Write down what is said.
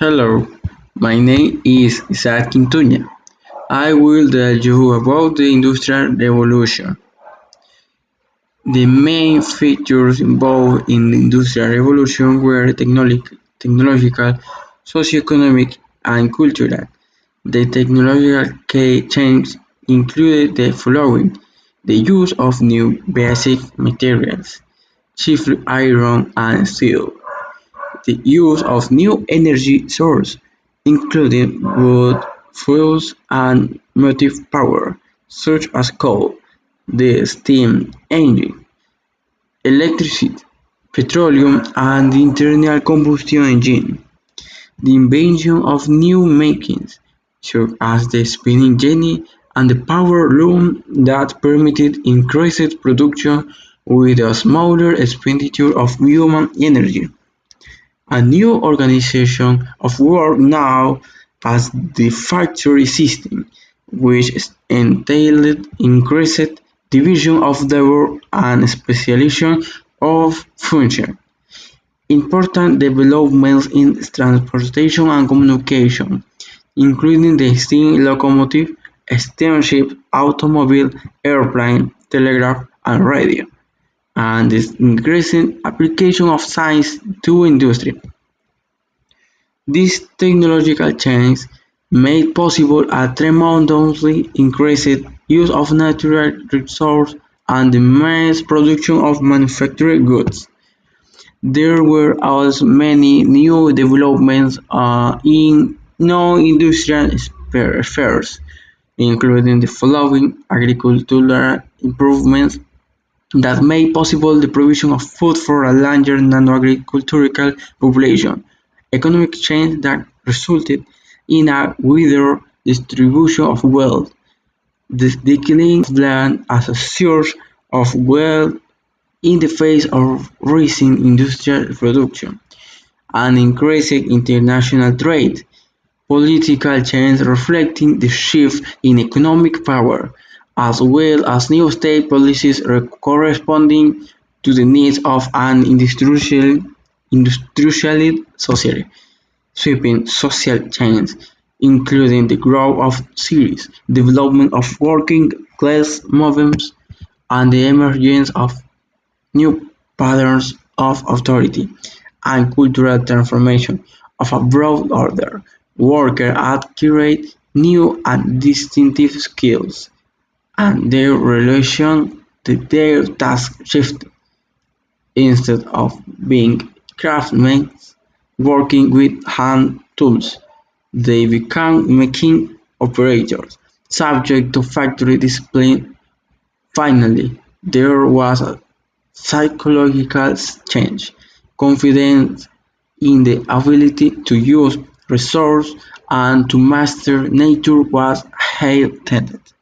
Hello, my name is Isaac Quintuña. I will tell you about the Industrial Revolution. The main features involved in the Industrial Revolution were technological, socio-economic, and cultural. The technological changes included the following: the use of new basic materials, chiefly iron and steel; the use of new energy sources, including wood, fuels, and motive power, such as coal; the steam engine; electricity, petroleum, and the internal combustion engine; the invention of new machines, such as the spinning jenny and the power loom that permitted increased production with a smaller expenditure of human energy; a new organization of work known as the factory system, which entailed increased division of labor and specialization of functions; important developments in transportation and communication, including the steam locomotive, steamship, automobile, airplane, telegraph, and radio; and the increasing application of science to industry. These technological changes made possible a tremendously increased use of natural resources and the mass production of manufactured goods. There were also many new developments uh, in non-industrial spheres, including the following agricultural improvements that made possible the provision of food for a larger non-agricultural population; economic change that resulted in a wider distribution of wealth; the decline of land as a source of wealth in the face of rising industrial production; and increasing international trade; political change reflecting the shift in economic power, as well as new state policies corresponding to the needs of an industrialized society; sweeping social changes, including the growth of cities, development of working class movements, and the emergence of new patterns of authority; and cultural transformation of a broad order; workers acquired new and distinctive skills, and their relation to their task shifted; instead of being craftsmen working with hand tools, they became machine operators, subject to factory discipline; finally, there was a psychological change; confidence in the ability to use resources and to master nature was heightened.